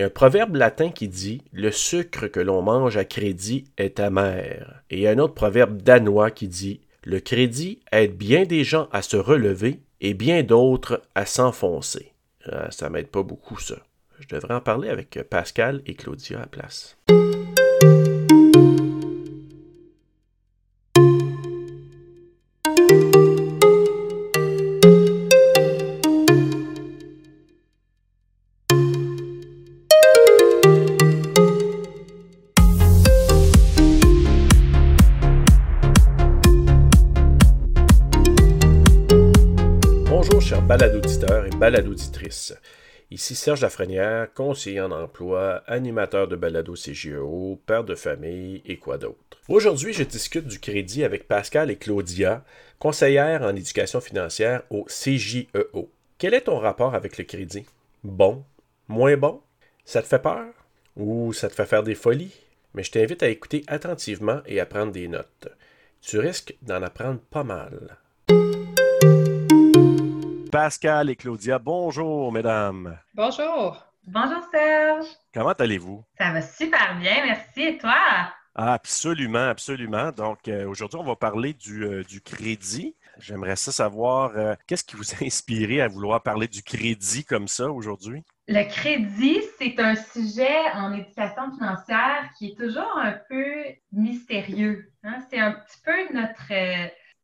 Il y a un proverbe latin qui dit Le sucre que l'on mange à crédit est amer. Et il y a un autre proverbe danois qui dit Le crédit aide bien des gens à se relever et bien d'autres à s'enfoncer. Ah, ça m'aide pas beaucoup, ça. Je devrais en parler avec Pascal et Claudia à place. Ici Serge Lafrenière, conseiller en emploi, animateur de balado CGEO, père de famille et quoi d'autre. Aujourd'hui, je discute du crédit avec Pascal et Claudia, conseillères en éducation financière au CJEO. Quel est ton rapport avec le crédit? Bon? Moins bon? Ça te fait peur? Ou ça te fait faire des folies? Mais je t'invite à écouter attentivement et à prendre des notes. Tu risques d'en apprendre pas mal. Pascal et Claudia, bonjour mesdames. Bonjour. Bonjour Serge. Comment allez-vous? Ça va super bien, merci. Et toi? Absolument, absolument. Donc euh, aujourd'hui, on va parler du, euh, crédit. J'aimerais ça savoir euh, qu'est-ce qui vous a inspiré à vouloir parler du crédit comme ça aujourd'hui? Le crédit, c'est un sujet en éducation financière qui est toujours un peu mystérieux. Hein. C'est un petit peu notre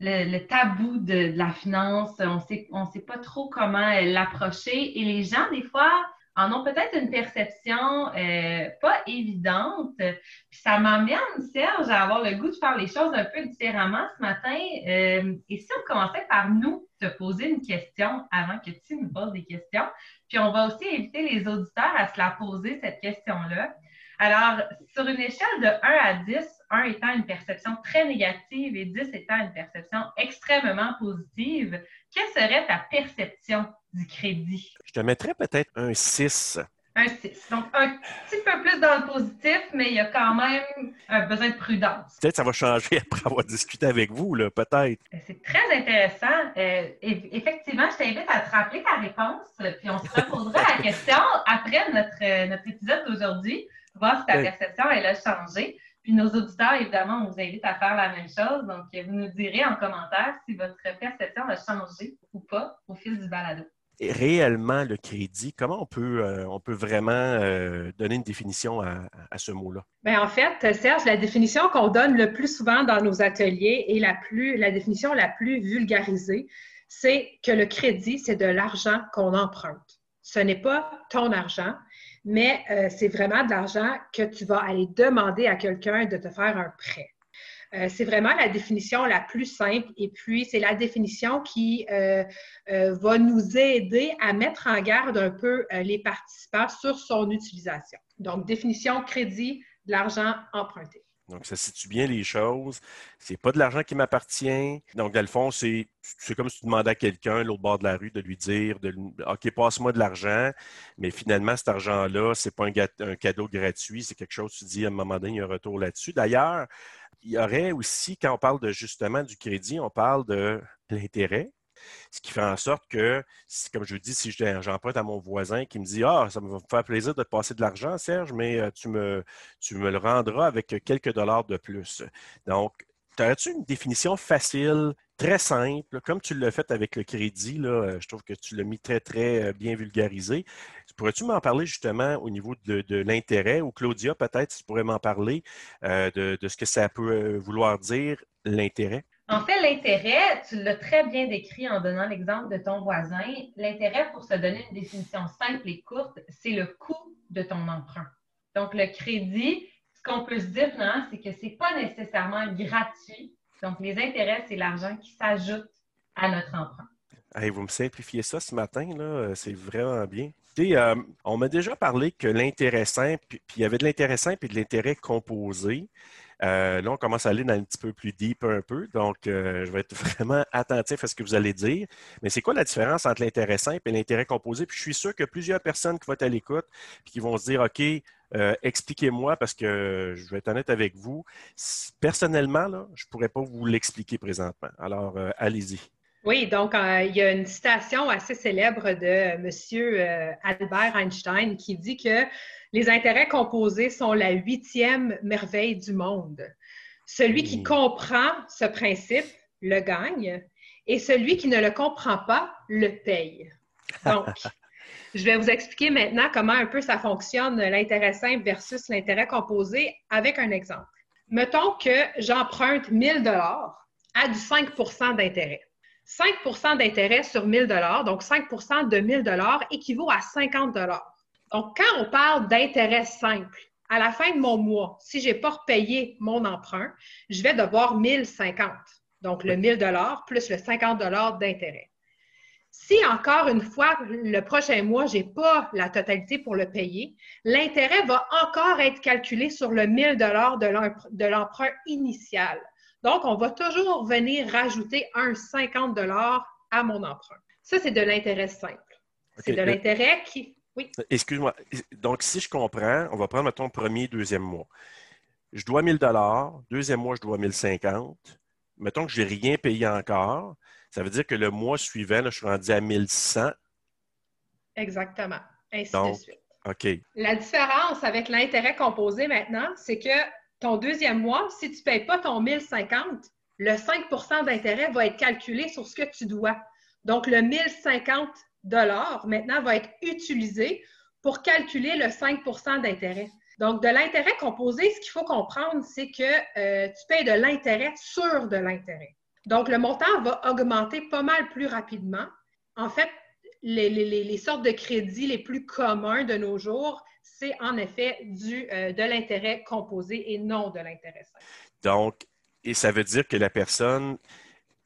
le, tabou de, la finance. On sait, ne sait pas trop comment l'approcher. Et les gens, des fois, en ont peut-être une perception euh, pas évidente. Puis ça m'amène, Serge, à avoir le goût de faire les choses un peu différemment ce matin. Euh, et si on commençait par nous te poser une question avant que tu nous poses des questions, puis on va aussi inviter les auditeurs à se la poser, cette question-là. Alors, sur une échelle de 1 à 10, 1 étant une perception très négative et 10 étant une perception extrêmement positive, quelle serait ta perception du crédit? Je te mettrais peut-être un 6. Un 6. Donc, un petit peu plus dans le positif, mais il y a quand même un besoin de prudence. Peut-être que ça va changer après avoir discuté avec vous, là, peut-être. Euh, c'est très intéressant. Euh, effectivement, je t'invite à te rappeler ta réponse, puis on se reposera la question après notre, euh, notre épisode d'aujourd'hui voir si ta perception, elle a changé. Puis nos auditeurs, évidemment, on vous invite à faire la même chose. Donc, vous nous direz en commentaire si votre perception a changé ou pas au fil du balado. Et réellement, le crédit, comment on peut, euh, on peut vraiment euh, donner une définition à, ce mot-là? Bien, en fait, Serge, la définition qu'on donne le plus souvent dans nos ateliers et la, plus, la définition la plus vulgarisée, c'est que le crédit, c'est de l'argent qu'on emprunte. Ce n'est pas ton argent, mais euh, c'est vraiment de l'argent que tu vas aller demander à quelqu'un de te faire un prêt. Euh, c'est vraiment la définition la plus simple et puis c'est la définition qui euh, va nous aider à mettre en garde un peu les participants sur son utilisation. Donc, définition crédit, de l'argent emprunté. Donc, ça situe bien les choses. C'est pas de l'argent qui m'appartient. Donc, dans le fond, c'est, comme si tu demandais à quelqu'un, l'autre bord de la rue, de lui dire OK, passe-moi de l'argent. Mais finalement, cet argent-là, c'est pas un, cadeau gratuit. C'est quelque chose, tu dis, à un moment donné, il y a un retour là-dessus. D'ailleurs, il y aurait aussi, quand on parle de justement du crédit, on parle de l'intérêt. Ce qui fait en sorte que, comme je dis, si j'emprunte à mon voisin qui me dit Ah, ça va me faire plaisir de te passer de l'argent, Serge, mais euh, tu me, tu me le rendras avec quelques dollars de plus. Donc, aurais-tu une définition facile, très simple, comme tu l'as fait avec le crédit, là, euh, je trouve que tu l'as mis très, très euh, bien vulgarisé. Pourrais-tu m'en parler justement au niveau de, l'intérêt, ou Claudia, peut-être, tu pourrais m'en parler de, ce que ça peut vouloir dire, l'intérêt? En fait, l'intérêt, tu l'as très bien décrit en donnant l'exemple de ton voisin. L'intérêt, pour se donner une définition simple et courte, c'est le coût de ton emprunt. Donc, le crédit, ce qu'on peut se dire, c'est que ce n'est pas nécessairement gratuit. Donc, les intérêts, c'est l'argent qui s'ajoute à notre emprunt. vous me simplifiez ça ce matin, là, c'est vraiment bien. Euh, on m'a déjà parlé que l'intérêt simple, puis il y avait de l'intérêt simple et de l'intérêt composé. Euh, là, on commence à aller dans un petit peu plus deep un peu, donc euh, je vais être vraiment attentif à ce que vous allez dire. Mais c'est quoi la différence entre l'intérêt simple et l'intérêt composé? Puis je suis sûr que plusieurs personnes qui vont être à l'écoute et qui vont se dire, OK, euh, expliquez-moi parce que je vais être honnête avec vous. Personnellement, je ne pourrais pas vous l'expliquer présentement. Alors, allez-y. Oui, donc euh, il y a une citation assez célèbre de M. Euh, Albert Einstein qui dit que les intérêts composés sont la huitième merveille du monde. Celui qui comprend ce principe le gagne et celui qui ne le comprend pas le paye. Donc, je vais vous expliquer maintenant comment un peu ça fonctionne, l'intérêt simple versus l'intérêt composé avec un exemple. Mettons que j'emprunte 1000 dollars à du 5% d'intérêt. 5% d'intérêt sur 1000 dollars, donc 5% de 1000 dollars équivaut à 50 dollars. Donc, quand on parle d'intérêt simple, à la fin de mon mois, si je n'ai pas repayé mon emprunt, je vais devoir 1050. Donc, le 1000 dollars plus le 50 dollars d'intérêt. Si encore une fois, le prochain mois, je n'ai pas la totalité pour le payer, l'intérêt va encore être calculé sur le 1000 dollars de l'emprunt initial. Donc, on va toujours venir rajouter un 50 à mon emprunt. Ça, c'est de l'intérêt simple. C'est de l'intérêt qui. Oui. Excuse-moi. Donc, si je comprends, on va prendre, mettons, premier, deuxième mois. Je dois 1000 deuxième mois, je dois 1050. Mettons que je n'ai rien payé encore. Ça veut dire que le mois suivant, je suis rendu à 1100. Exactement. Ainsi de suite. OK. La différence avec l'intérêt composé maintenant, c'est que ton deuxième mois, si tu ne payes pas ton 1050, le 5% d'intérêt va être calculé sur ce que tu dois. Donc, le 1050 maintenant va être utilisé pour calculer le 5% d'intérêt. Donc, de l'intérêt composé, ce qu'il faut comprendre, c'est que euh, tu payes de l'intérêt sur de l'intérêt. Donc, le montant va augmenter pas mal plus rapidement. En fait, les sortes de crédits les plus communs de nos jours, c'est en effet du, euh, de l'intérêt composé et non de l'intérêt simple. Donc, et ça veut dire que la personne,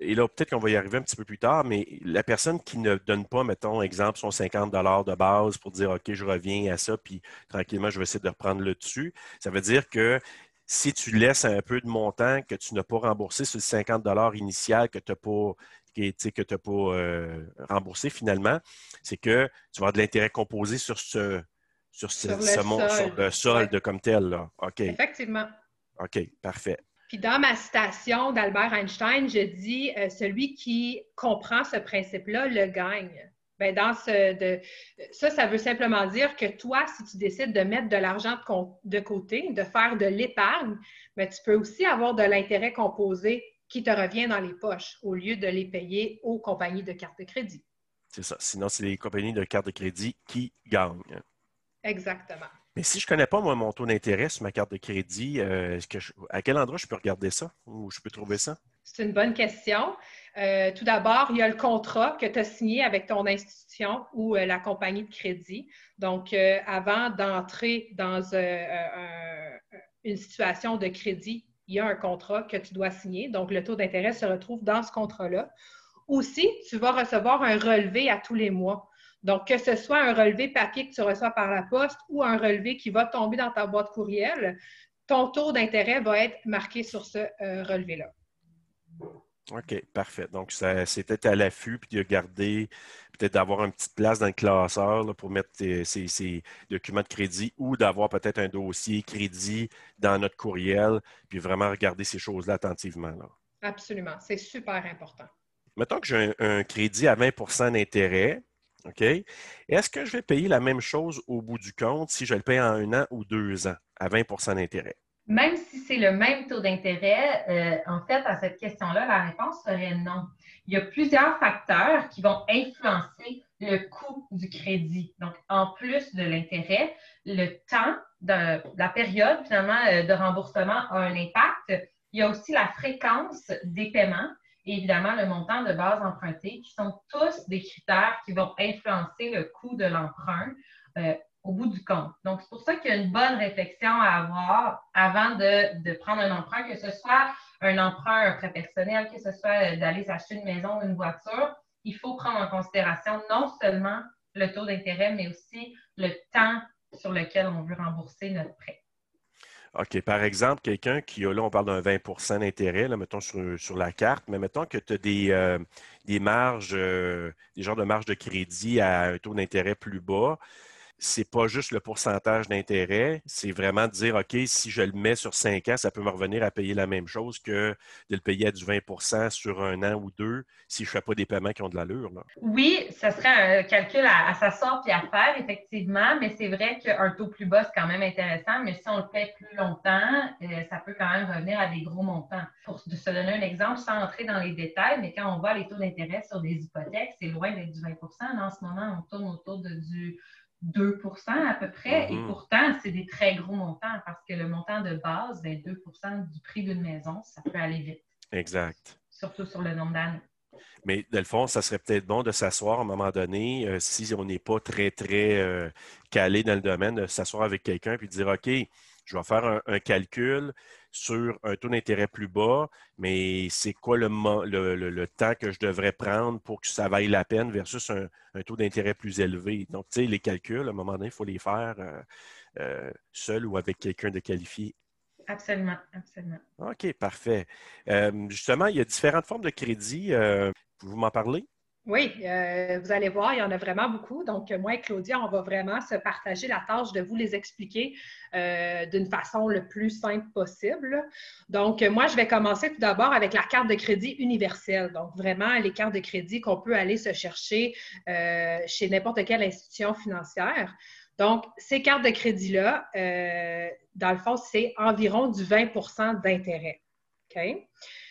et là peut-être qu'on va y arriver un petit peu plus tard, mais la personne qui ne donne pas, mettons, exemple, son 50 de base pour dire, OK, je reviens à ça, puis tranquillement, je vais essayer de reprendre le dessus, ça veut dire que si tu laisses un peu de montant que tu n'as pas remboursé sur le 50 initial que tu n'as pas, que pas euh, remboursé finalement, c'est que tu vas avoir de l'intérêt composé sur ce, sur, ce, le, solde comme tel. Là. OK. Effectivement. OK, parfait. Puis dans ma citation d'Albert Einstein, je dis euh, celui qui comprend ce principe-là le gagne. Bien, dans ce, de, ça, ça veut simplement dire que toi, si tu décides de mettre de l'argent de, côté, de faire de l'épargne, mais tu peux aussi avoir de l'intérêt composé qui te revient dans les poches au lieu de les payer aux compagnies de carte de crédit. C'est ça. Sinon, c'est les compagnies de carte de crédit qui gagnent. Exactement. Mais si je ne connais pas moi, mon taux d'intérêt sur ma carte de crédit, euh, que à quel endroit je peux regarder ça ou je peux trouver ça? C'est une bonne question. Euh, tout d'abord, il y a le contrat que tu as signé avec ton institution ou euh, la compagnie de crédit. Donc, avant d'entrer dans une situation de crédit, il y a un contrat que tu dois signer. Donc, le taux d'intérêt se retrouve dans ce contrat-là. Aussi, tu vas recevoir un relevé à tous les mois. Donc, que ce soit un relevé papier que tu reçois par la poste ou un relevé qui va tomber dans ta boîte courriel, ton taux d'intérêt va être marqué sur ce euh, relevé-là. OK, parfait. Donc, c'était à l'affût, puis de garder, peut-être d'avoir une petite place dans le classeur pour mettre ces, documents de crédit ou d'avoir peut-être un dossier crédit dans notre courriel, puis vraiment regarder ces choses-là attentivement. Absolument, c'est super important. Mettons que j'ai un crédit à 20% d'intérêt, OK? Est-ce que je vais payer la même chose au bout du compte si je le paye en un an ou deux ans à 20% d'intérêt? Même si c'est le même taux d'intérêt, euh, en fait, à cette question-là, la réponse serait non. Il y a plusieurs facteurs qui vont influencer le coût du crédit. Donc, en plus de l'intérêt, le temps de la période finalement euh, de remboursement a un impact. Il y a aussi la fréquence des paiements et évidemment le montant de base emprunté, qui sont tous des critères qui vont influencer le coût de l'emprunt euh, au bout du compte. Donc, c'est pour ça qu'il y a une bonne réflexion à avoir avant de, prendre un emprunt, que ce soit un emprunt, un prêt personnel, que ce soit euh, d'aller s'acheter une maison ou une voiture. Il faut prendre en considération non seulement le taux d'intérêt, mais aussi le temps sur lequel on veut rembourser notre prêt. OK. Par exemple, quelqu'un qui a, là, on parle d'un 20% d'intérêt, là, mettons sur, la carte, mais mettons que tu as des, euh, des marges, euh, des genres de marges de crédit à un taux d'intérêt plus bas. C'est pas juste le pourcentage d'intérêt, c'est vraiment de dire, OK, si je le mets sur cinq ans, ça peut me revenir à payer la même chose que de le payer à du 20% sur un an ou deux si je ne fais pas des paiements qui ont de l'allure. Oui, ce serait un calcul à, s'asseoir et à faire, effectivement, mais c'est vrai qu'un taux plus bas, c'est quand même intéressant, mais si on le paie plus longtemps, euh, ça peut quand même revenir à des gros montants. Pour se donner un exemple, sans entrer dans les détails, mais quand on voit les taux d'intérêt sur des hypothèques, c'est loin d'être du 20% en ce moment, on tourne autour de du 2% à peu près. Et mhm. pourtant, c'est des très gros montants parce que le montant de base, 2% ben, du prix d'une maison, ça peut aller vite. Exact. Surtout sur le nombre d'années. Mais dans le fond, ça serait peut-être bon de s'asseoir à un moment donné, euh, si on n'est pas très, très euh, calé dans le domaine, de s'asseoir avec quelqu'un et de dire OK, je vais faire un, calcul sur un taux d'intérêt plus bas, mais c'est quoi le, le, temps que je devrais prendre pour que ça vaille la peine versus un, taux d'intérêt plus élevé? Donc, tu sais, les calculs, à un moment donné, il faut les faire euh, euh, seul ou avec quelqu'un de qualifié. Absolument, absolument. OK, parfait. Euh, justement, il y a différentes formes de crédit. Pouvez-vous m'en parler? Oui, euh, vous allez voir, il y en a vraiment beaucoup. Donc, moi et Claudia, on va vraiment se partager la tâche de vous les expliquer euh, d'une façon le plus simple possible. Donc, moi, je vais commencer tout d'abord avec la carte de crédit universelle. Donc, vraiment, les cartes de crédit qu'on peut aller se chercher euh, chez n'importe quelle institution financière. Donc, ces cartes de crédit-là, dans le fond, c'est environ du 20% d'intérêt. OK?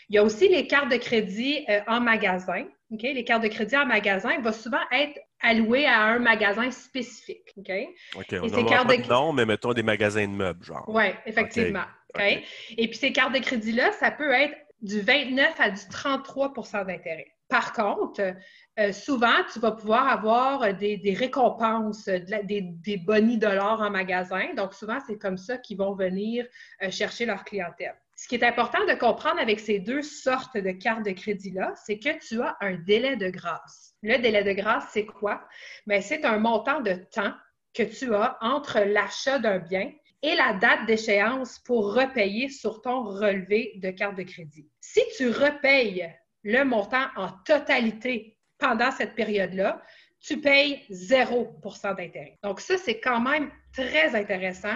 Il y a aussi les cartes de crédit en magasin. Les cartes de crédit en magasin vont souvent être allouées à un magasin spécifique. OK? OK, on pas de nom, mais mettons des magasins de meubles, genre. Oui, effectivement. Et puis ces cartes de crédit-là, ça peut être du 29 à du 33% d'intérêt. Par contre, euh, souvent, tu vas pouvoir avoir des, récompenses, des, des bonnies de l'or en magasin. Donc, souvent, c'est comme ça qu'ils vont venir euh, chercher leur clientèle. Ce qui est important de comprendre avec ces deux sortes de cartes de crédit-là, c'est que tu as un délai de grâce. Le délai de grâce, c'est quoi? Mais c'est un montant de temps que tu as entre l'achat d'un bien et la date d'échéance pour repayer sur ton relevé de carte de crédit. Si tu repayes le montant en totalité pendant cette période-là, tu payes 0% d'intérêt. Donc ça, c'est quand même très intéressant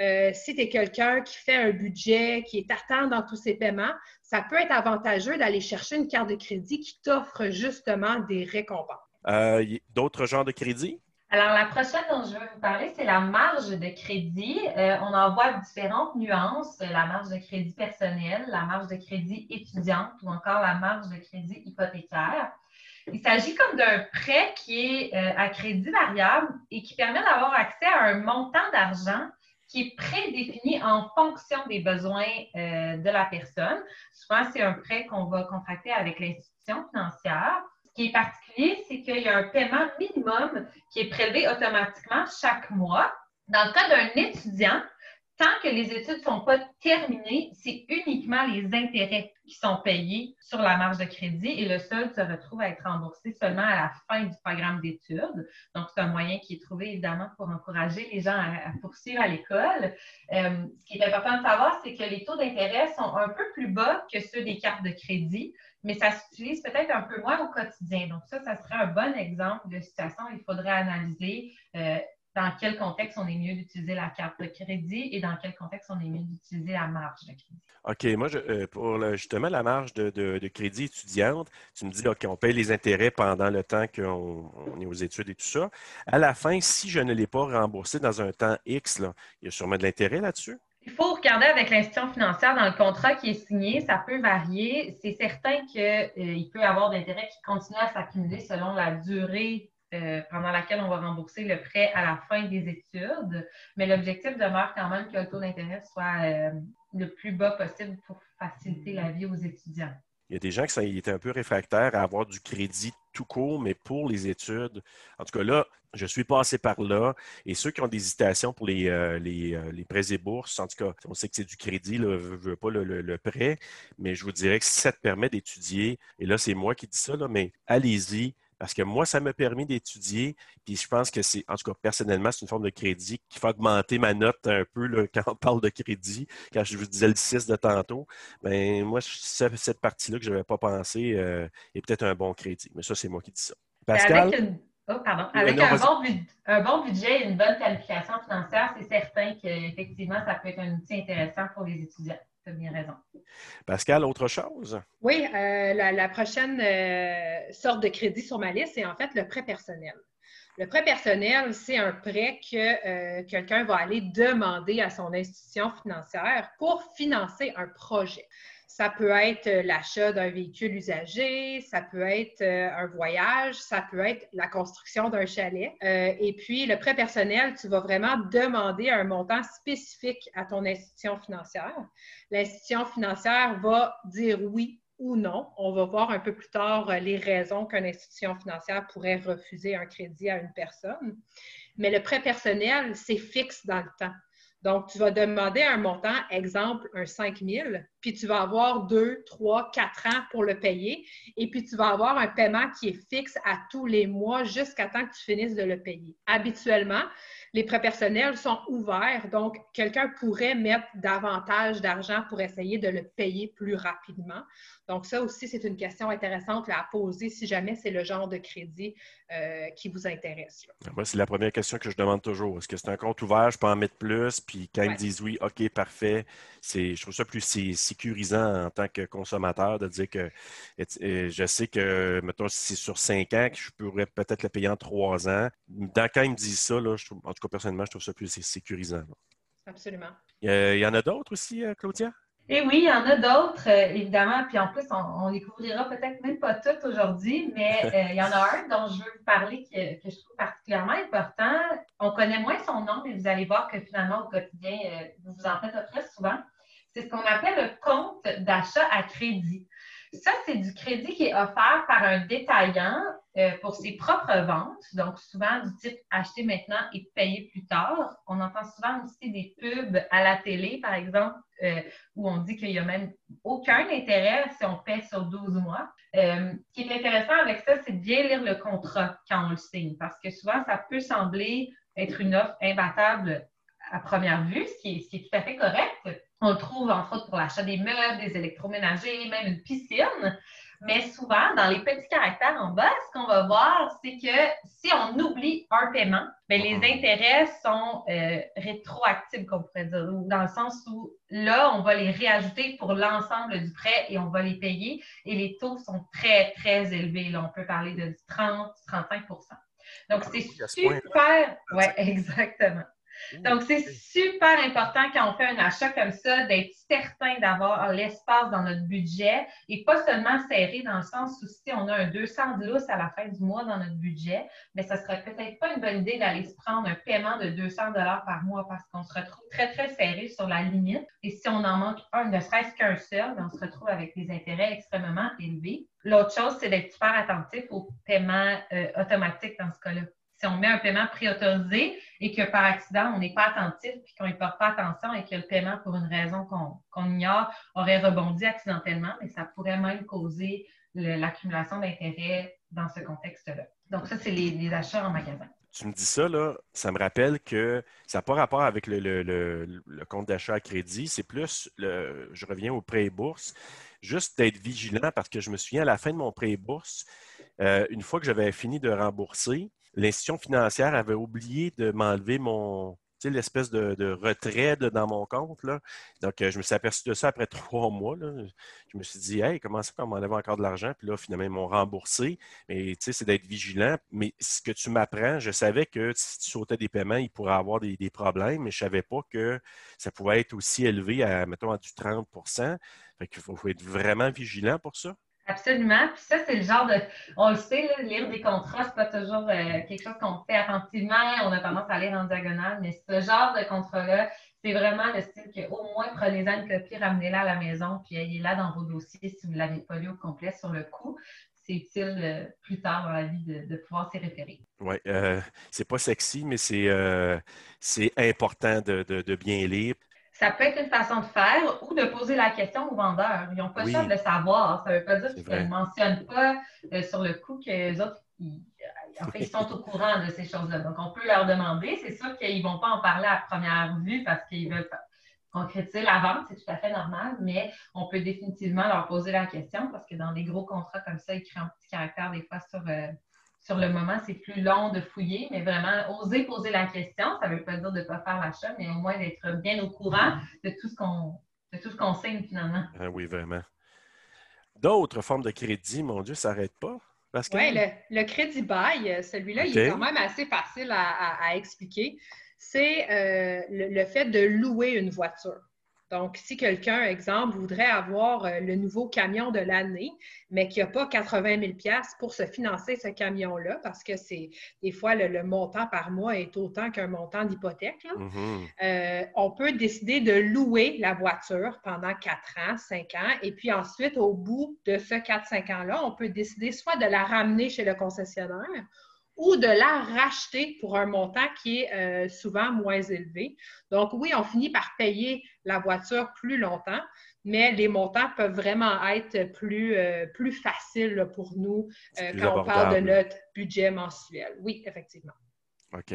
euh, si tu es quelqu'un qui fait un budget, qui est atteint dans tous ses paiements, ça peut être avantageux d'aller chercher une carte de crédit qui t'offre justement des récompenses. Euh, d'autres genres de crédits? Alors, la prochaine dont je veux vous parler, c'est la marge de crédit. Euh, on en voit différentes nuances. La marge de crédit personnel, la marge de crédit étudiante ou encore la marge de crédit hypothécaire. Il s'agit comme d'un prêt qui est à crédit variable et qui permet d'avoir accès à un montant d'argent qui est prédéfini en fonction des besoins euh, de la personne. Souvent, c'est un prêt qu'on va contracter avec l'institution financière. Ce qui est particulier, c'est qu'il y a un paiement minimum qui est prélevé automatiquement chaque mois. Dans le cas d'un étudiant, tant que les études ne sont pas terminées, c'est uniquement les intérêts qui sont payés sur la marge de crédit et le solde se retrouve à être remboursé seulement à la fin du programme d'études. Donc, c'est un moyen qui est trouvé évidemment pour encourager les gens à, poursuivre à l'école. Euh, ce qui est important de savoir, c'est que les taux d'intérêt sont un peu plus bas que ceux des cartes de crédit, mais ça s'utilise peut-être un peu moins au quotidien. Donc, ça, ça serait un bon exemple de situation il faudrait analyser. Euh, dans quel contexte on est mieux d'utiliser la carte de crédit et dans quel contexte on est mieux d'utiliser la marge de crédit. OK. Moi, euh, pour justement la marge de, crédit étudiante, tu me dis, OK, on paye les intérêts pendant le temps qu'on est aux études et tout ça. À la fin, si je ne l'ai pas remboursé dans un temps X, il y a sûrement de l'intérêt là-dessus? Il faut regarder avec l'institution financière dans le contrat qui est signé, ça peut varier. C'est certain qu'il euh, peut y avoir d'intérêts qui continuent à s'accumuler selon la durée euh, pendant laquelle on va rembourser le prêt à la fin des études, mais l'objectif demeure quand même que le taux d'intérêt soit euh, le plus bas possible pour faciliter la vie aux étudiants. Il y a des gens qui étaient un peu réfractaires à avoir du crédit tout court, mais pour les études. En tout cas, là, je suis passé par là. Et ceux qui ont des hésitations pour les, euh, prêts et bourses, en tout cas, on sait que c'est du crédit, je ne veux pas le, prêt, mais je vous dirais que ça te permet d'étudier, et là, c'est moi qui dis ça, là, mais allez-y, parce que moi, ça m'a permis d'étudier. Puis je pense que c'est, en tout cas, personnellement, c'est une forme de crédit qui fait augmenter ma note un peu quand on parle de crédit. Quand je vous disais le 6 de tantôt, bien, moi, cette partie-là que je n'avais pas pensé euh, est peut-être un bon crédit. Mais ça, c'est moi qui dis ça. Pascal? Oh, pardon. Avec un, bon un, bon budget et une bonne planification financière, c'est certain qu'effectivement, ça peut être un outil intéressant pour les étudiants. Tu as bien raison. Pascal, autre chose? Oui, euh, la, prochaine euh, sorte de crédit sur ma liste, c'est en fait le prêt personnel. Le prêt personnel, c'est un prêt que euh, quelqu'un va aller demander à son institution financière pour financer un projet. Ça peut être euh, l'achat d'un véhicule usagé, ça peut être euh, un voyage, ça peut être la construction d'un chalet. Euh, et puis, le prêt personnel, tu vas vraiment demander un montant spécifique à ton institution financière. L'institution financière va dire oui ou non. On va voir un peu plus tard les raisons qu'une institution financière pourrait refuser un crédit à une personne. Mais le prêt personnel, c'est fixe dans le temps. Donc, tu vas demander un montant, exemple, un 5 000, puis tu vas avoir deux, trois, quatre ans pour le payer, et puis tu vas avoir un paiement qui est fixe à tous les mois jusqu'à temps que tu finisses de le payer. Habituellement, les prêts personnels sont ouverts, donc quelqu'un pourrait mettre davantage d'argent pour essayer de le payer plus rapidement. Donc, ça aussi, c'est une question intéressante à poser si jamais c'est le genre de crédit euh, qui vous intéresse. Moi, c'est la première question que je demande toujours. Est-ce que c'est un compte ouvert, je peux en mettre plus? Puis quand ils disent oui, OK, parfait, je trouve ça plus sécurisant en tant que consommateur de dire que je sais que, mettons, si c'est sur cinq ans, que je pourrais peut-être le payer en trois ans. Dans, quand ils me disent ça, là, je trouve, en tout cas, personnellement, je trouve ça plus sécurisant. Absolument. Il y en a d'autres aussi, euh, Claudia? Eh oui, il y en a d'autres, euh, évidemment. Puis en plus, on, les couvrira peut-être même pas toutes aujourd'hui, mais euh, il y en a un dont je veux vous parler que, que, je trouve particulièrement important. On connaît moins son nom, mais vous allez voir que finalement, au quotidien, vous vous en faites très souvent. C'est ce qu'on appelle le compte d'achat à crédit. Ça, c'est du crédit qui est offert par un détaillant euh, pour ses propres ventes, donc souvent du type acheter maintenant et payer plus tard. On entend souvent aussi des pubs à la télé, par exemple, euh, où on dit qu'il n'y a même aucun intérêt si on paie sur 12 mois. Euh, ce qui est intéressant avec ça, c'est de bien lire le contrat quand on le signe, parce que souvent, ça peut sembler être une offre imbattable à première vue, ce qui est, tout à fait correct. On le trouve entre autres pour l'achat des meubles, des électroménagers, même une piscine. Mais souvent, dans les petits caractères en bas, ce qu'on va voir, c'est que si on oublie un paiement, bien, les ah. intérêts sont euh, rétroactifs, comme on pourrait dire, dans le sens où là, on va les réajouter pour l'ensemble du prêt et on va les payer. Et les taux sont très, très élevés. Là, on peut parler de 30, 35% Donc, c'est super. Oui, exactement. Donc, c'est super important quand on fait un achat comme ça d'être certain d'avoir l'espace dans notre budget et pas seulement serré dans le sens où si on a un 200 de lousse à la fin du mois dans notre budget, mais ça serait peut-être pas une bonne idée d'aller se prendre un paiement de 200 dollars par mois parce qu'on se retrouve très, très serré sur la limite. Et si on en manque un, ne serait-ce qu'un seul, ben, on se retrouve avec des intérêts extrêmement élevés. L'autre chose, c'est d'être super attentif aux paiements euh, automatiques dans ce cas-là si on met un paiement préautorisé et que par accident, on n'est pas attentif puis qu'on n'y porte pas attention et que le paiement, pour une raison qu'on ignore, aurait rebondi accidentellement, et ça pourrait même causer l'accumulation d'intérêts dans ce contexte-là. Donc, ça, c'est les, achats en magasin. Tu me dis ça, là, ça me rappelle que ça n'a pas rapport avec le, compte d'achat à crédit, c'est plus, le, je reviens au prêt bourse, juste d'être vigilant parce que je me souviens à la fin de mon prêt bourse, euh, une fois que j'avais fini de rembourser, l'institution financière avait oublié de m'enlever mon, l'espèce de, retrait dans mon compte. Donc, euh, je me suis aperçu de ça après trois mois. Je me suis dit, hey, comment ça qu'on m'enlève encore de l'argent? Puis là, finalement, ils m'ont remboursé. Mais tu sais, c'est d'être vigilant. Mais ce que tu m'apprends, je savais que si tu sautais des paiements, il pourrait avoir des, problèmes, mais je ne savais pas que ça pouvait être aussi élevé à, mettons, à du 30% Fait qu'il faut être vraiment vigilant pour ça. Absolument. Puis ça, c'est le genre de. On le sait, lire des contrats, c'est pas toujours euh, quelque chose qu'on fait attentivement. On a tendance à lire en diagonale, mais ce genre de contrat-là, c'est vraiment le style que au moins prenez-en une copie, ramenez-la à la maison, puis ayez-la dans vos dossiers si vous ne l'avez pas lu au complet sur le coup. C'est utile euh, plus tard dans la vie de, pouvoir s'y référer. Oui, euh, c'est pas sexy, mais c'est important de, de, bien lire. Ça peut être une façon de faire ou de poser la question aux vendeurs. Ils n'ont pas le choix de le savoir. Ça ne veut pas dire qu'ils ne mentionnent pas euh, sur le coup que les autres, ils, en fait, ils sont au courant de ces choses-là. Donc, on peut leur demander. C'est sûr qu'ils ne vont pas en parler à première vue parce qu'ils veulent concrétiser la vente, c'est tout à fait normal, mais on peut définitivement leur poser la question parce que dans des gros contrats comme ça, ils créent un petit caractère des fois sur, euh, sur le moment, c'est plus long de fouiller, mais vraiment oser poser la question. Ça ne veut pas dire de ne pas faire l'achat, mais au moins d'être bien au courant de tout ce qu'on de tout ce qu'on signe finalement. Ah oui, vraiment. D'autres formes de crédit, mon Dieu, ça n'arrête pas. Oui, le, crédit bail, celui-là, il est quand même assez facile à, expliquer. C'est euh, le, fait de louer une voiture. Donc, si quelqu'un, exemple, voudrait avoir euh, le nouveau camion de l'année, mais qu'il n'y a pas 80 000 pour se financer ce camion-là, parce que c'est des fois le, montant par mois est autant qu'un montant d'hypothèque, mm-hmm. euh, on peut décider de louer la voiture pendant 4 ans, 5 ans, et puis ensuite, au bout de ce 4-5 ans-là, on peut décider soit de la ramener chez le concessionnaire ou de la racheter pour un montant qui est euh, souvent moins élevé. Donc oui, on finit par payer la voiture plus longtemps, mais les montants peuvent vraiment être plus, euh, plus faciles pour nous euh, quand on parle de notre budget mensuel. Oui, effectivement. OK.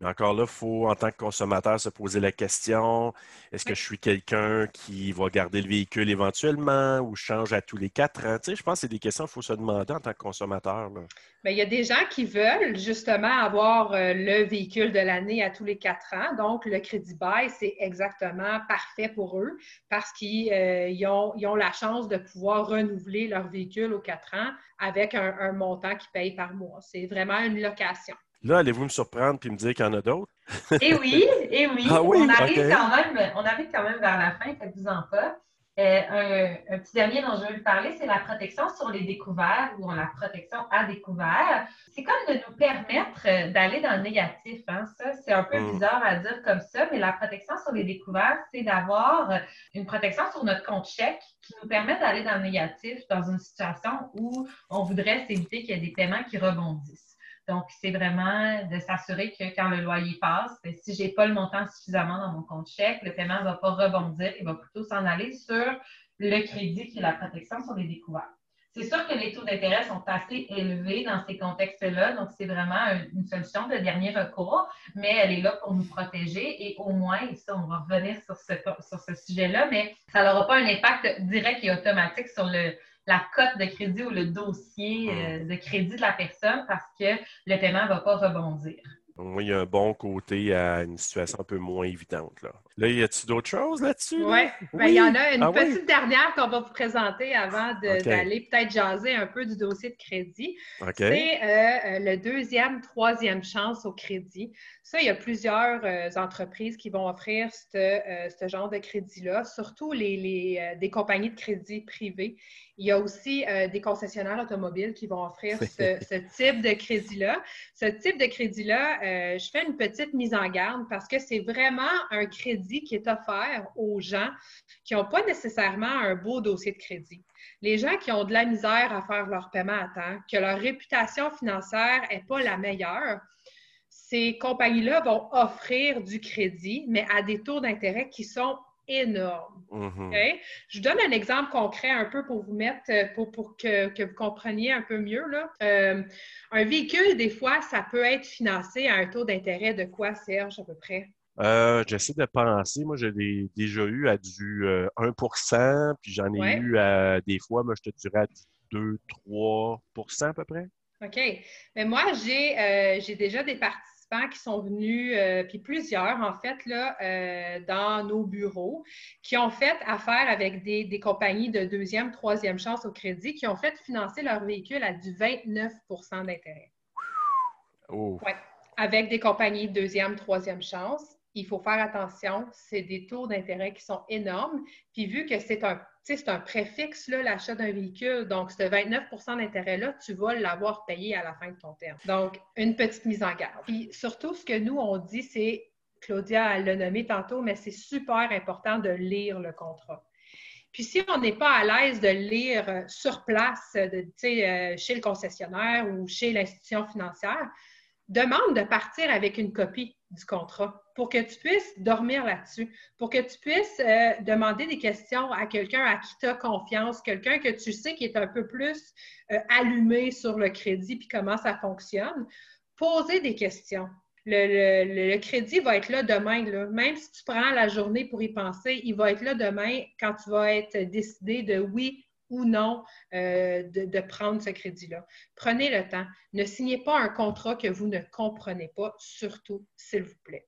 Mais encore là, il faut, en tant que consommateur, se poser la question est-ce que je suis quelqu'un qui va garder le véhicule éventuellement ou change à tous les quatre ans? Tu sais, je pense que c'est des questions qu'il faut se demander en tant que consommateur. Bien, il y a des gens qui veulent justement avoir euh, le véhicule de l'année à tous les quatre ans. Donc, le crédit bail, c'est exactement parfait pour eux parce qu'ils euh, ont, ont, la chance de pouvoir renouveler leur véhicule aux quatre ans avec un, un montant qu'ils payent par mois. C'est vraiment une location. Là, allez-vous me surprendre puis me dire qu'il y en a d'autres? eh oui, eh oui. Ah on, arrive quand même, on arrive quand même vers la fin, faites-vous-en pas. Euh, un, petit dernier dont je veux vous parler, c'est la protection sur les découverts ou la protection à découvert. C'est comme de nous permettre d'aller dans le négatif. Hein. Ça, c'est un peu hmm. bizarre à dire comme ça, mais la protection sur les découverts, c'est d'avoir une protection sur notre compte chèque qui nous permet d'aller dans le négatif dans une situation où on voudrait s'éviter qu'il y ait des paiements qui rebondissent. Donc, c'est vraiment de s'assurer que quand le loyer passe, ben, si je n'ai pas le montant suffisamment dans mon compte chèque, le paiement ne va pas rebondir, il va plutôt s'en aller sur le crédit qui est la protection sur les découvertes. C'est sûr que les taux d'intérêt sont assez élevés dans ces contextes-là, donc c'est vraiment une solution de dernier recours, mais elle est là pour nous protéger et au moins, et ça, on va revenir sur ce, sur ce sujet-là, mais ça n'aura pas un impact direct et automatique sur le, la cote de crédit ou le dossier hmm. euh, de crédit de la personne parce que le paiement ne va pas rebondir. Oui, il y a un bon côté à une situation un peu moins évidente. Là, là y a-t-il d'autres choses là-dessus? Ouais. Ben, oui, il y en a une ah petite dernière qu'on va vous présenter avant d'aller peut-être jaser un peu du dossier de crédit. C'est euh, euh, le deuxième, troisième chance au crédit. Ça, il y a plusieurs euh, entreprises qui vont offrir ce genre de crédit-là, surtout les, des compagnies de crédit privées. Il y a aussi des concessionnaires automobiles qui vont offrir ce, ce type de crédit-là. Ce type de crédit-là, euh, je fais une petite mise en garde parce que c'est vraiment un crédit qui est offert aux gens qui n'ont pas nécessairement un beau dossier de crédit. Les gens qui ont de la misère à faire leur paiement à temps, que leur réputation financière n'est pas la meilleure, ces compagnies-là vont offrir du crédit, mais à des taux d'intérêt qui sont énorme. Mm-hmm. Je vous donne un exemple concret un peu pour vous mettre, euh, pour, pour que, que, vous compreniez un peu mieux. Là. Euh, un véhicule, des fois, ça peut être financé à un taux d'intérêt de quoi, Serge, à peu près? Euh, j'essaie de penser. Moi, j'ai déjà eu à du 1% puis j'en ai eu à des fois, moi, je te dirais à du 2-3 à peu près. OK. Mais moi, j'ai déjà des parties qui sont venus, euh, puis plusieurs en fait, là, euh, dans nos bureaux, qui ont fait affaire avec des, des, compagnies de deuxième, troisième chance au crédit, qui ont fait financer leur véhicule à du 29% d'intérêt. Oh. Ouais. Avec des compagnies de deuxième, troisième chance il faut faire attention, c'est des taux d'intérêt qui sont énormes. Puis vu que c'est un, un préfixe, l'achat d'un véhicule, donc ce 29% d'intérêt-là, tu vas l'avoir payé à la fin de ton terme. Donc, une petite mise en garde. Puis surtout, ce que nous, on dit, c'est, Claudia l'a nommé tantôt, mais c'est super important de lire le contrat. Puis si on n'est pas à l'aise de lire euh, sur place, euh, chez le concessionnaire ou chez l'institution financière, demande de partir avec une copie du contrat pour que tu puisses dormir là-dessus, pour que tu puisses euh, demander des questions à quelqu'un à qui tu as confiance, quelqu'un que tu sais qui est un peu plus euh, allumé sur le crédit puis comment ça fonctionne. Poser des questions. Le, crédit va être là demain. Même si tu prends la journée pour y penser, il va être là demain quand tu vas être décidé de oui ou non euh, de, prendre ce crédit-là. Prenez le temps. Ne signez pas un contrat que vous ne comprenez pas, surtout, s'il vous plaît.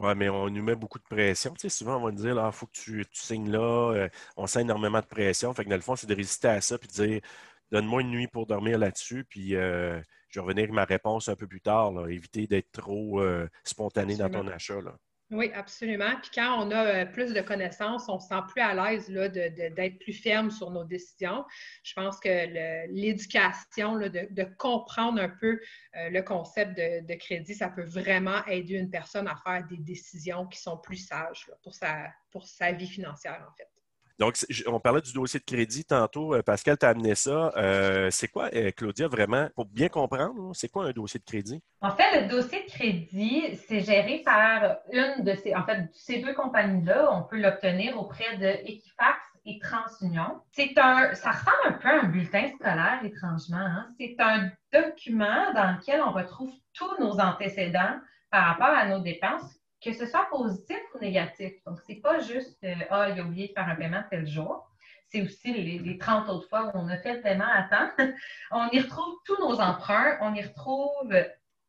Oui, mais on nous met beaucoup de pression. Tu sais, souvent, on va nous dire, il faut que tu, signes là. Euh, on sent énormément de pression. Fait que dans le fond, c'est de résister à ça puis de dire, donne-moi une nuit pour dormir là-dessus, puis euh, je vais revenir avec ma réponse un peu plus tard. Éviter d'être trop spontané dans ton achat. Là. Oui, absolument. Puis quand on a euh, plus de connaissances, on se sent plus à l'aise d'être plus ferme sur nos décisions. Je pense que l'éducation, de, comprendre un peu euh, le concept de, crédit, ça peut vraiment aider une personne à faire des décisions qui sont plus sages pour, sa, pour sa vie financière, en fait. Donc, on parlait du dossier de crédit tantôt. Euh, Pascal t'a amené ça. Euh, c'est quoi, euh, Claudia, vraiment, pour bien comprendre, c'est quoi un dossier de crédit? En fait, le dossier de crédit, c'est géré par une de ces, en fait, ces deux compagnies-là. On peut l'obtenir auprès de Equifax et TransUnion. C'est un, ça ressemble un peu à un bulletin scolaire, étrangement. Hein. C'est un document dans lequel on retrouve tous nos antécédents par rapport à nos dépenses que ce soit positif ou négatif. Donc, ce n'est pas juste euh, Ah, il a oublié de faire un paiement tel jour. C'est aussi les, 30 autres fois où on a fait le paiement à temps. on y retrouve tous nos emprunts, on y retrouve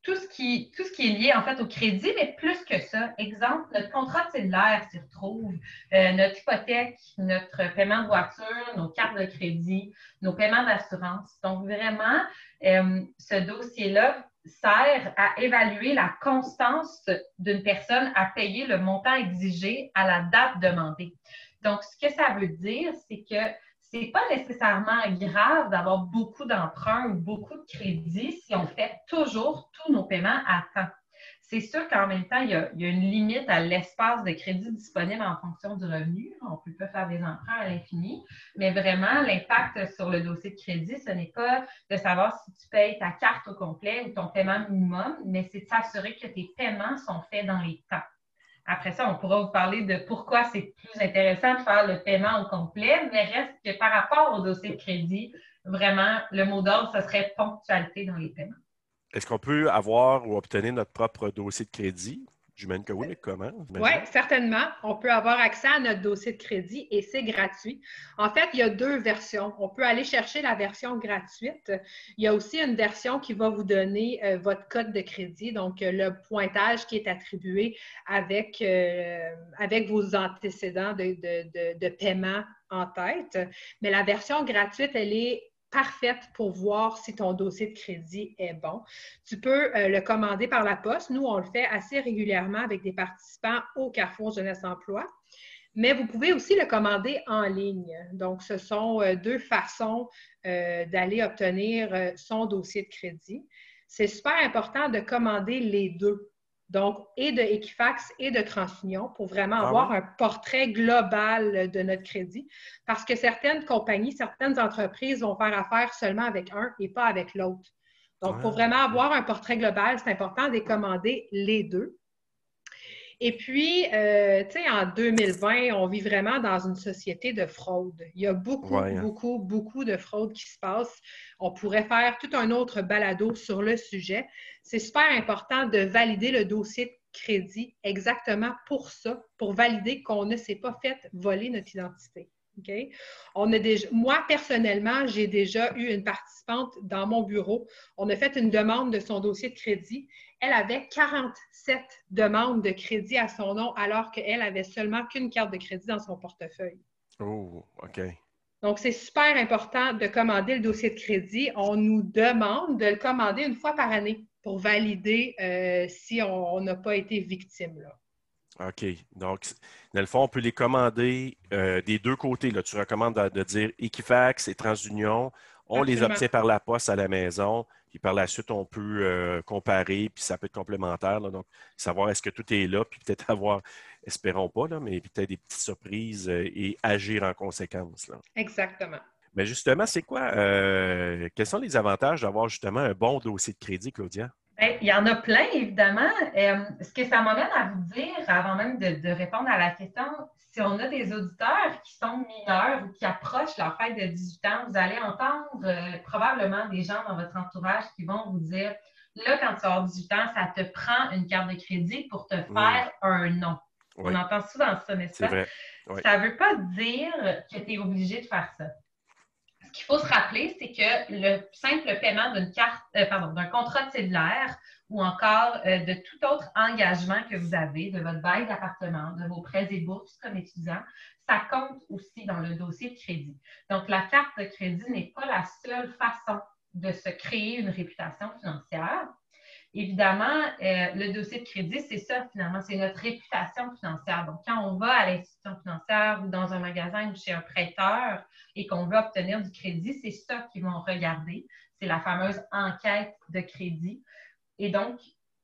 tout ce, qui, tout ce qui est lié en fait au crédit, mais plus que ça. Exemple, notre contrat de cellulaire s'y retrouve, euh, notre hypothèque, notre paiement de voiture, nos cartes de crédit, nos paiements d'assurance. Donc, vraiment, euh, ce dossier-là sert à évaluer la constance d'une personne à payer le montant exigé à la date demandée. Donc, ce que ça veut dire, c'est que ce n'est pas nécessairement grave d'avoir beaucoup d'emprunts ou beaucoup de crédits si on fait toujours tous nos paiements à temps c'est sûr qu'en même temps, il y, a, une limite à l'espace de crédit disponible en fonction du revenu. On ne peut pas faire des emprunts à l'infini, mais vraiment, l'impact sur le dossier de crédit, ce n'est pas de savoir si tu payes ta carte au complet ou ton paiement minimum, mais c'est de s'assurer que tes paiements sont faits dans les temps. Après ça, on pourra vous parler de pourquoi c'est plus intéressant de faire le paiement au complet, mais reste que par rapport au dossier de crédit, vraiment, le mot d'ordre, ce serait ponctualité dans les paiements. Est-ce qu'on peut avoir ou obtenir notre propre dossier de crédit? J'imagine que oui, comment? Oui, certainement. On peut avoir accès à notre dossier de crédit et c'est gratuit. En fait, il y a deux versions. On peut aller chercher la version gratuite. Il y a aussi une version qui va vous donner euh, votre code de crédit, donc euh, le pointage qui est attribué avec, euh, avec vos antécédents de, de, de paiement en tête. Mais la version gratuite, elle est parfaite pour voir si ton dossier de crédit est bon. Tu peux euh, le commander par la poste. Nous, on le fait assez régulièrement avec des participants au Carrefour Jeunesse Emploi. Mais vous pouvez aussi le commander en ligne. Donc, ce sont euh, deux façons euh, d'aller obtenir son dossier de crédit. C'est super important de commander les deux donc et de Equifax et de TransUnion pour vraiment ah avoir un portrait global de notre crédit. Parce que certaines compagnies, certaines entreprises vont faire affaire seulement avec un et pas avec l'autre. Donc, pour vraiment avoir un portrait global, c'est important de commander les deux. Et puis, euh, tu sais, en 2020, on vit vraiment dans une société de fraude. Il y a beaucoup, hein. beaucoup, beaucoup de fraude qui se passe. On pourrait faire tout un autre balado sur le sujet. C'est super important de valider le dossier de crédit exactement pour ça, pour valider qu'on ne s'est pas fait voler notre identité. On a déjà, moi, personnellement, j'ai déjà eu une participante dans mon bureau. On a fait une demande de son dossier de crédit. Elle avait 47 demandes de crédit à son nom alors qu'elle avait seulement qu'une carte de crédit dans son portefeuille. Oh, OK. Donc, c'est super important de commander le dossier de crédit. On nous demande de le commander une fois par année pour valider euh, si on n'a pas été victime. Là. OK. Donc, dans le fond, on peut les commander euh, des deux côtés. Là. Tu recommandes de, dire Equifax et TransUnion. On les obtient par la poste à la maison. Puis par la suite, on peut euh, comparer, puis ça peut être complémentaire. Donc, savoir est-ce que tout est là, puis peut-être avoir, espérons pas, là, mais peut-être des petites surprises euh, et agir en conséquence. Là. Exactement. Mais justement, c'est quoi, quels sont les avantages d'avoir justement un bon dossier de crédit, Claudia? Ben, il y en a plein, évidemment. Euh, ce que ça m'amène à vous dire, avant même de, répondre à la question, si on a des auditeurs qui sont mineurs ou qui approchent leur fête de 18 ans, vous allez entendre euh, probablement des gens dans votre entourage qui vont vous dire là, quand tu as 18 ans, ça te prend une carte de crédit pour te faire un nom. On entend souvent ça, n'est-ce pas? Ça ne veut pas dire que tu es obligé de faire ça. Ce qu'il faut se rappeler, c'est que le simple paiement d'une carte, euh, pardon, d'un contrat de cellulaire ou encore euh, de tout autre engagement que vous avez, de votre bail d'appartement, de vos prêts et bourses comme étudiant, ça compte aussi dans le dossier de crédit. Donc, la carte de crédit n'est pas la seule façon de se créer une réputation financière. Évidemment, euh, le dossier de crédit, c'est ça finalement, c'est notre réputation financière. Donc, quand on va à l'institution financière ou dans un magasin ou chez un prêteur et qu'on veut obtenir du crédit, c'est ça qu'ils vont regarder. C'est la fameuse enquête de crédit. Et donc,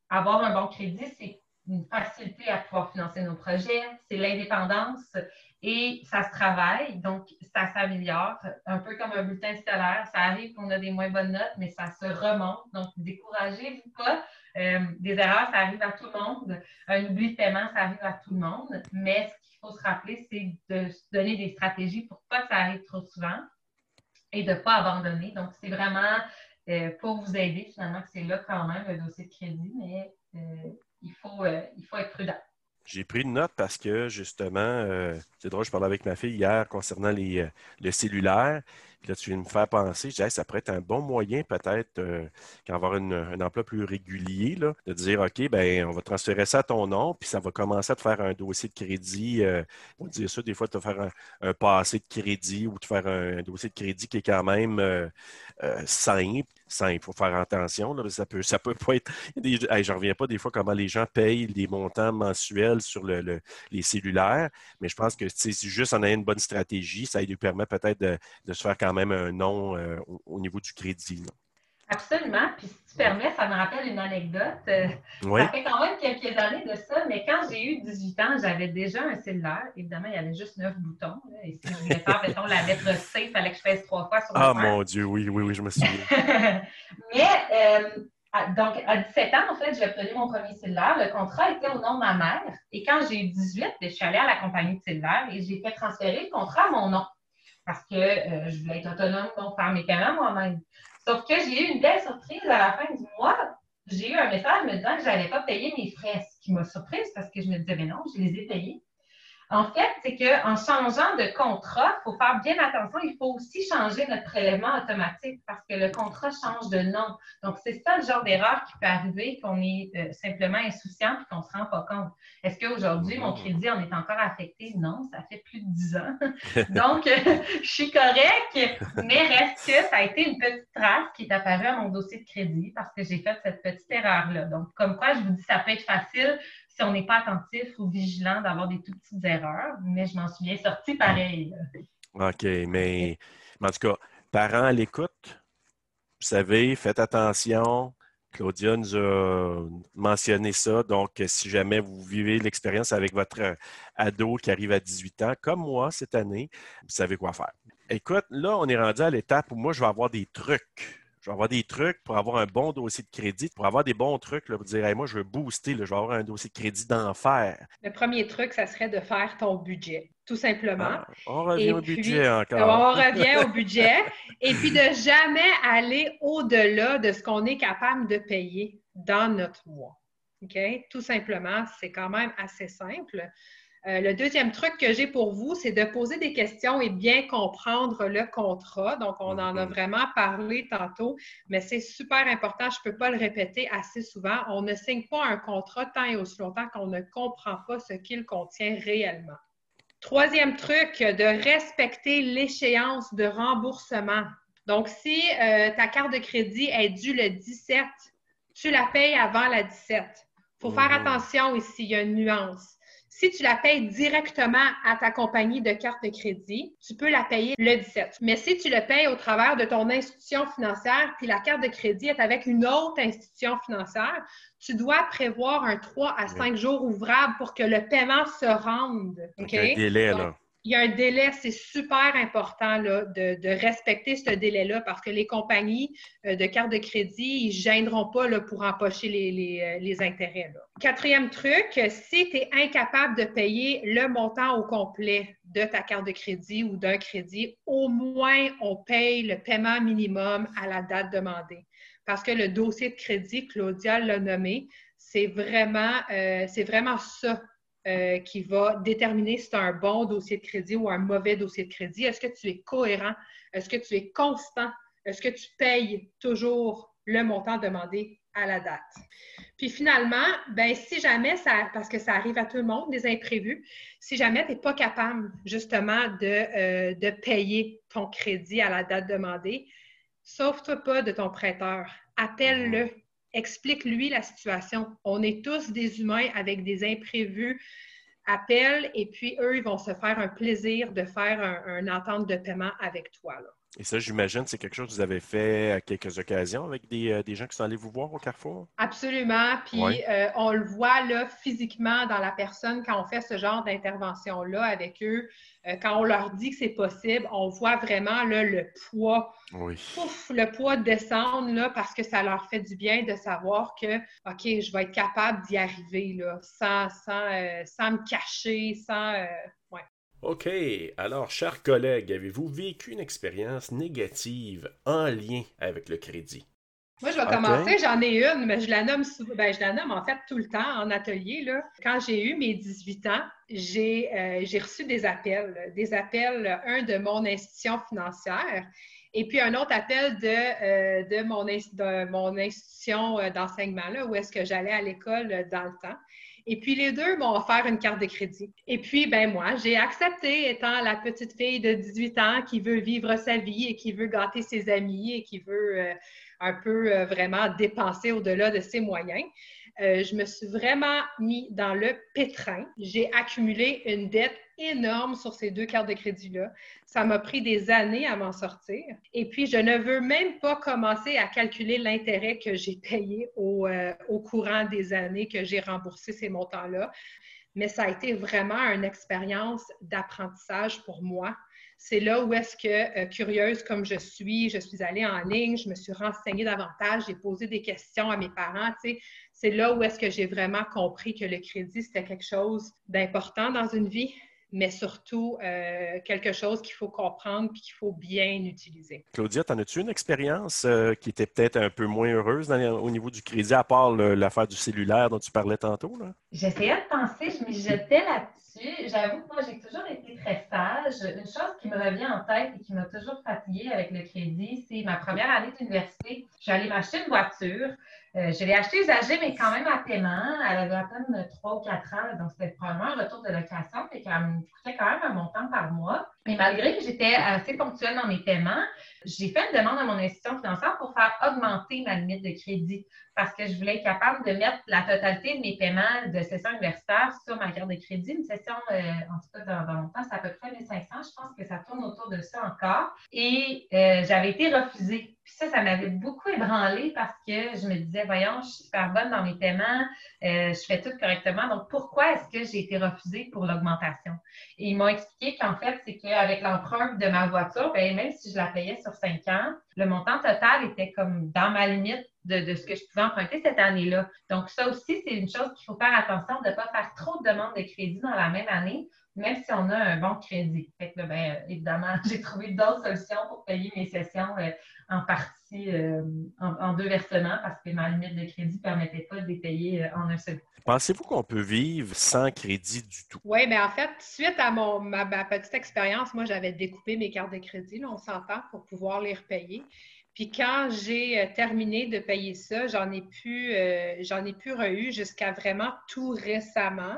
avoir un bon crédit, c'est une facilité à pouvoir financer nos projets, c'est l'indépendance et ça se travaille, donc ça s'améliore. Un peu comme un bulletin scolaire, ça arrive qu'on a des moins bonnes notes, mais ça se remonte. Donc, découragez-vous pas. Euh, des erreurs, ça arrive à tout le monde. Un oubli de paiement, ça arrive à tout le monde. Mais ce qu'il faut se rappeler, c'est de se donner des stratégies pour pas que ça arrive trop souvent et de ne pas abandonner. Donc, c'est vraiment euh, pour vous aider, finalement, que c'est là quand même le dossier de crédit, mais euh, il, faut, il faut être prudent. J'ai pris une note parce que justement, euh, c'est drôle, je parlais avec ma fille hier concernant les, euh, le cellulaire. Puis là, tu viens de me faire penser, je disais, ça pourrait être un bon moyen peut-être euh, qu'avoir un emploi plus régulier, là, de dire, OK, ben on va transférer ça à ton nom, puis ça va commencer à te faire un dossier de crédit. on dire ça, des fois, te faire un, passé de crédit ou de faire un, dossier de crédit qui est quand même simple Il faut faire attention. Ça peut, ça peut pas être. je ne reviens pas des fois comment les gens payent les montants mensuels sur les cellulaires, mais je pense que si juste en ayant une bonne stratégie, ça lui permet peut-être de, se faire quand même un nom euh, au, niveau du crédit. Absolument. Puis si tu permets, ça me rappelle une anecdote. Euh, ça fait quand même quelques années de ça, mais quand j'ai eu 18 ans, j'avais déjà un cellulaire. Évidemment, il y avait juste neuf boutons. Et si je voulais faire, mettons, la lettre C, il fallait que je fasse trois fois sur le Ah mon Dieu, oui, oui, oui, je me souviens. mais euh, donc, à 17 ans, en fait, j'ai obtenu mon premier cellulaire. Le contrat était au nom de ma mère. Et quand j'ai eu 18, je suis allée à la compagnie de cellulaire et j'ai fait transférer le contrat à mon nom parce que euh, je voulais être autonome, donc faire mes paiements moi-même. Sauf que j'ai eu une belle surprise à la fin du mois. J'ai eu un message me disant que je n'allais pas payer mes frais, ce qui m'a surprise parce que je me disais, non, je les ai payés. En fait, c'est qu'en changeant de contrat, il faut faire bien attention. Il faut aussi changer notre prélèvement automatique parce que le contrat change de nom. Donc, c'est ça le genre d'erreur qui peut arriver, qu'on est euh, simplement insouciant et qu'on ne se rend pas compte. Est-ce qu'aujourd'hui, mon crédit en est encore affecté? Non, ça fait plus de 10 ans. Donc, euh, je suis correcte, mais reste que ça a été une petite trace qui est apparue à mon dossier de crédit parce que j'ai fait cette petite erreur-là. Donc, comme quoi, je vous dis, ça peut être facile si on n'est pas attentif ou vigilant d'avoir des tout petites erreurs, mais je m'en suis bien sortie pareil. OK, mais, en tout cas, parents à l'écoute, vous savez, faites attention. Claudia nous a mentionné ça. Donc, si jamais vous vivez l'expérience avec votre ado qui arrive à 18 ans, comme moi cette année, vous savez quoi faire. Écoute, là, on est rendu à l'étape où moi, je vais avoir des trucs je vais avoir des trucs pour avoir un bon dossier de crédit, pour avoir des bons trucs, là, pour dire, moi, je veux booster, je vais avoir un dossier de crédit d'enfer. Le premier truc, ça serait de faire ton budget, tout simplement. Ah, on revient au budget encore. On revient au budget. Et puis de jamais aller au-delà de ce qu'on est capable de payer dans notre mois. OK? Tout simplement, c'est quand même assez simple. Euh, le deuxième truc que j'ai pour vous, c'est de poser des questions et bien comprendre le contrat. Donc, on en a mhm. vraiment parlé tantôt, mais c'est super important. Je ne peux pas le répéter assez souvent. On ne signe pas un contrat tant et aussi longtemps qu'on ne comprend pas ce qu'il contient réellement. Troisième truc, de respecter l'échéance de remboursement. Donc, si euh, ta carte de crédit est due le 17, tu la payes avant la 17. Il faut faire mhm. attention ici, il y a une nuance. Si tu la payes directement à ta compagnie de carte de crédit, tu peux la payer le 17. Mais si tu le payes au travers de ton institution financière, puis la carte de crédit est avec une autre institution financière, tu dois prévoir un 3 à 5 jours ouvrables pour que le paiement se rende. OK? Un délai, là il y a un délai, c'est super important de, respecter ce délai-là parce que les compagnies euh, de cartes de crédit, ils ne gêneront pas pour empocher les, euh, intérêts. Quatrième truc, si tu es incapable de payer le montant au complet de ta carte de crédit ou d'un crédit, au moins on paye le paiement minimum à la date demandée. Parce que le dossier de crédit, Claudia l'a nommé, c'est vraiment, euh, c'est vraiment ça euh, qui va déterminer si tu as un bon dossier de crédit ou un mauvais dossier de crédit. Est-ce que tu es cohérent? Est-ce que tu es constant? Est-ce que tu payes toujours le montant demandé à la date? Puis finalement, ben, si jamais ça, parce que ça arrive à tout le monde, des imprévus, si jamais tu n'es pas capable justement de, euh, de payer ton crédit à la date demandée, sauve-toi pas de ton prêteur. Appelle-le. Explique-lui la situation. On est tous des humains avec des imprévus. Appelle et puis eux, ils vont se faire un plaisir de faire un, entente de paiement avec toi. Et ça, j'imagine, c'est quelque chose que vous avez fait à quelques occasions avec des, euh, gens qui sont allés vous voir au Carrefour? Absolument. Puis euh, on le voit là physiquement dans la personne quand on fait ce genre d'intervention-là avec eux. Euh, quand on leur dit que c'est possible, on voit vraiment là, le poids, le poids descendre là, parce que ça leur fait du bien de savoir que, OK, je vais être capable d'y arriver là, sans, sans, sans me cacher, sans. OK. Alors, chers collègues, avez-vous vécu une expérience négative en lien avec le crédit? Moi, je vais commencer. J'en ai une, mais je la nomme ben, je la nomme en fait tout le temps en atelier. Là. Quand j'ai eu mes 18 ans, j'ai euh, reçu des appels. Des appels, un de mon institution financière et puis un autre appel de, euh, de, mon, de mon institution euh, d'enseignement, là, où est-ce que j'allais à l'école dans le temps. Et puis, les deux m'ont offert une carte de crédit. Et puis, ben moi, j'ai accepté, étant la petite fille de 18 ans qui veut vivre sa vie et qui veut gâter ses amis et qui veut euh, un peu euh, vraiment dépenser au-delà de ses moyens. Euh, je me suis vraiment mis dans le pétrin. J'ai accumulé une dette énorme sur ces deux cartes de crédit-là. Ça m'a pris des années à m'en sortir. Et puis, je ne veux même pas commencer à calculer l'intérêt que j'ai payé au, euh, au, courant des années que j'ai remboursé ces montants-là. Mais ça a été vraiment une expérience d'apprentissage pour moi. C'est là où est-ce que, euh, curieuse comme je suis, je suis allée en ligne, je me suis renseignée davantage, j'ai posé des questions à mes parents. C'est là où est-ce que j'ai vraiment compris que le crédit, c'était quelque chose d'important dans une vie, mais surtout euh, quelque chose qu'il faut comprendre et qu'il faut bien utiliser. Claudia, en as-tu une expérience euh, qui était peut-être un peu moins heureuse au niveau du crédit, à part l'affaire du cellulaire dont tu parlais tantôt? J'essayais de penser, je m'y jetais là-dessus. J'avoue que moi, j'ai toujours été très sage. Une chose qui me revient en tête et qui m'a toujours fatiguée avec le crédit, c'est ma première année d'université. J'allais m'acheter une voiture. Euh, je l'ai acheté usagé, mais quand même à paiement. Elle avait à peine 3 ou 4 ans, donc c'était probablement un retour de location, mais qui me coûtait quand même un montant par mois. Mais malgré que j'étais assez ponctuelle dans mes paiements, j'ai fait une demande à mon institution financière pour faire augmenter ma limite de crédit parce que je voulais être capable de mettre la totalité de mes paiements de session universitaire sur ma carte de crédit. Une session, euh, en tout cas, dans, dans mon temps, c'est à peu près 1500. Je pense que ça tourne autour de ça encore. Et euh, j'avais été refusée. Puis ça, ça m'avait beaucoup ébranlé parce que je me disais, voyons, je suis super bonne dans mes paiements, euh, je fais tout correctement. Donc, pourquoi est-ce que j'ai été refusée pour l'augmentation? Et ils m'ont expliqué qu'en fait, c'est qu'avec l'empreinte de ma voiture, ben, même si je la payais sur cinq ans, le montant total était comme dans ma limite de, ce que je pouvais emprunter cette année-là. Donc, ça aussi, c'est une chose qu'il faut faire attention de ne pas faire trop de demandes de crédit dans la même année, même si on a un bon crédit. Fait que, ben, évidemment, j'ai trouvé d'autres solutions pour payer mes sessions euh, en partie euh, en, deux versements parce que ma limite de crédit ne permettait pas de les payer euh, en un seul coup. Pensez-vous qu'on peut vivre sans crédit du tout? Oui, mais en fait, suite à mon, ma, petite expérience, moi, j'avais découpé mes cartes de crédit, on s'entend, pour pouvoir les repayer. Puis quand j'ai euh, terminé de payer ça, j'en ai pu, euh, j'en ai pu re jusqu'à vraiment tout récemment.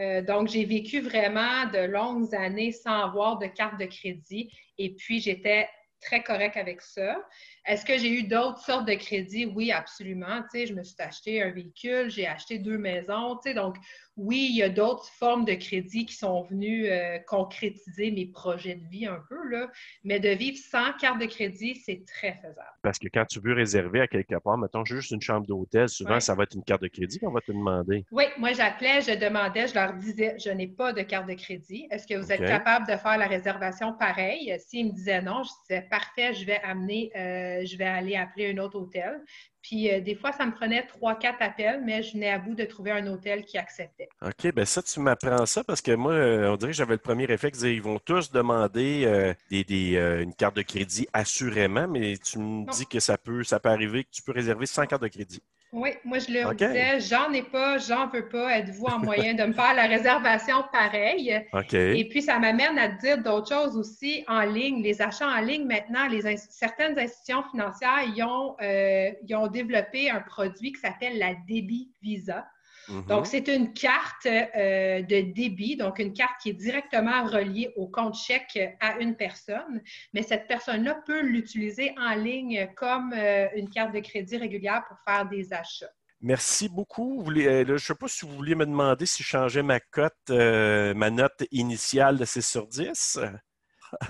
Euh, donc, j'ai vécu vraiment de longues années sans avoir de carte de crédit. Et puis, j'étais très correct avec ça. Est-ce que j'ai eu d'autres sortes de crédits? Oui, absolument. Tu je me suis acheté un véhicule, j'ai acheté deux maisons. Tu donc, oui, il y a d'autres formes de crédits qui sont venus euh, concrétiser mes projets de vie un peu, là. mais de vivre sans carte de crédit, c'est très faisable. Parce que quand tu veux réserver à quelque part, mettons juste une chambre d'hôtel, souvent, ça va être une carte de crédit qu'on va te demander. Oui, moi, j'appelais, je demandais, je leur disais, je n'ai pas de carte de crédit. Est-ce que vous êtes capable de faire la réservation pareil? S'ils me disaient non, je disais, parfait, je vais amener, euh, je vais aller appeler un autre hôtel. Puis euh, des fois, ça me prenait trois, quatre appels, mais je venais à bout de trouver un hôtel qui acceptait. OK, bien ça, tu m'apprends ça parce que moi, euh, on dirait que j'avais le premier réflexe, ils vont tous demander euh, des, une carte de crédit assurément, mais tu me dis que ça peut, ça peut arriver que tu peux réserver sans carte de crédit. Oui, moi je leur disais, j'en ai pas, j'en veux pas, êtes-vous en moyen de me faire la réservation pareille? OK. Et puis ça m'amène à dire d'autres choses aussi en ligne. Les achats en ligne, maintenant, les certaines institutions financières, ils ont, euh, ils ont développé un produit qui s'appelle la Débit Visa. Mm-hmm. Donc, c'est une carte euh, de débit, donc une carte qui est directement reliée au compte chèque à une personne, mais cette personne-là peut l'utiliser en ligne comme euh, une carte de crédit régulière pour faire des achats. Merci beaucoup. Euh, je ne sais pas si vous vouliez me demander si je changeais ma cote, ma note initiale de 6 sur 10.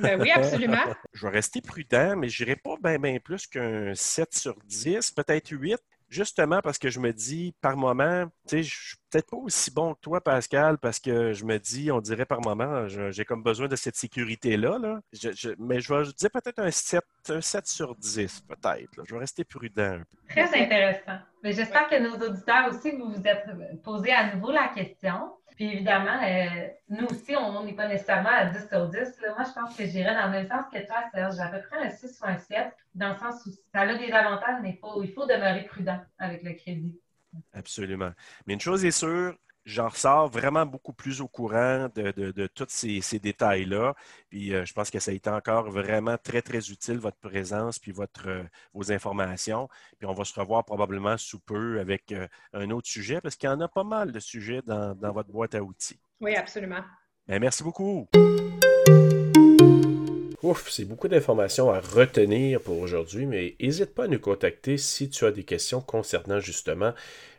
Ben oui, absolument. je vais rester prudent, mais je n'irai pas bien plus qu'un 7 sur 10, peut-être 8 justement parce que je me dis par moment, tu sais, je suis peut-être pas aussi bon que toi, Pascal, parce que je me dis, on dirait par moment, j'ai comme besoin de cette sécurité-là. Là. mais je vais dire peut-être un 7, un 7 sur 10, peut-être. Je vais rester prudent. Très intéressant. J'espère que nos auditeurs aussi, vous vous êtes posé à nouveau la question. Puis évidemment, euh, nous aussi, on n'est pas nécessairement à 10 sur 10. Moi, je pense que j'irais dans le même sens que toi, Serge. À peu près un 6 ou un 7, dans le sens où ça a des avantages, mais il faut demeurer prudent avec le crédit. Absolument. Mais une chose est sûre, j'en ressors vraiment beaucoup plus au courant de, tous ces, détails-là. Puis euh, je pense que ça a été encore vraiment très, très utile, votre présence, puis votre, euh, vos informations. Puis on va se revoir probablement sous peu avec euh, un autre sujet, parce qu'il y en a pas mal de sujets dans, votre boîte à outils. Oui, absolument. Ben, merci beaucoup. Ouf, c'est beaucoup d'informations à retenir pour aujourd'hui, mais n'hésite pas à nous contacter si tu as des questions concernant justement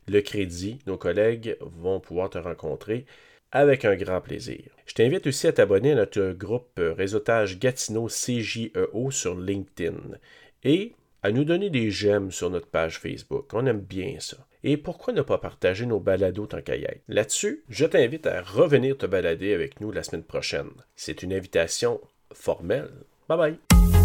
le crédit, nos collègues vont pouvoir te rencontrer avec un grand plaisir. Je t'invite aussi à t'abonner à notre groupe Réseautage Gatineau CJEO sur LinkedIn et à nous donner des j'aime sur notre page Facebook. On aime bien ça. Et pourquoi ne pas partager nos balados tant qu'à Là-dessus, je t'invite à revenir te balader avec nous la semaine prochaine. C'est une invitation formelle. Bye bye!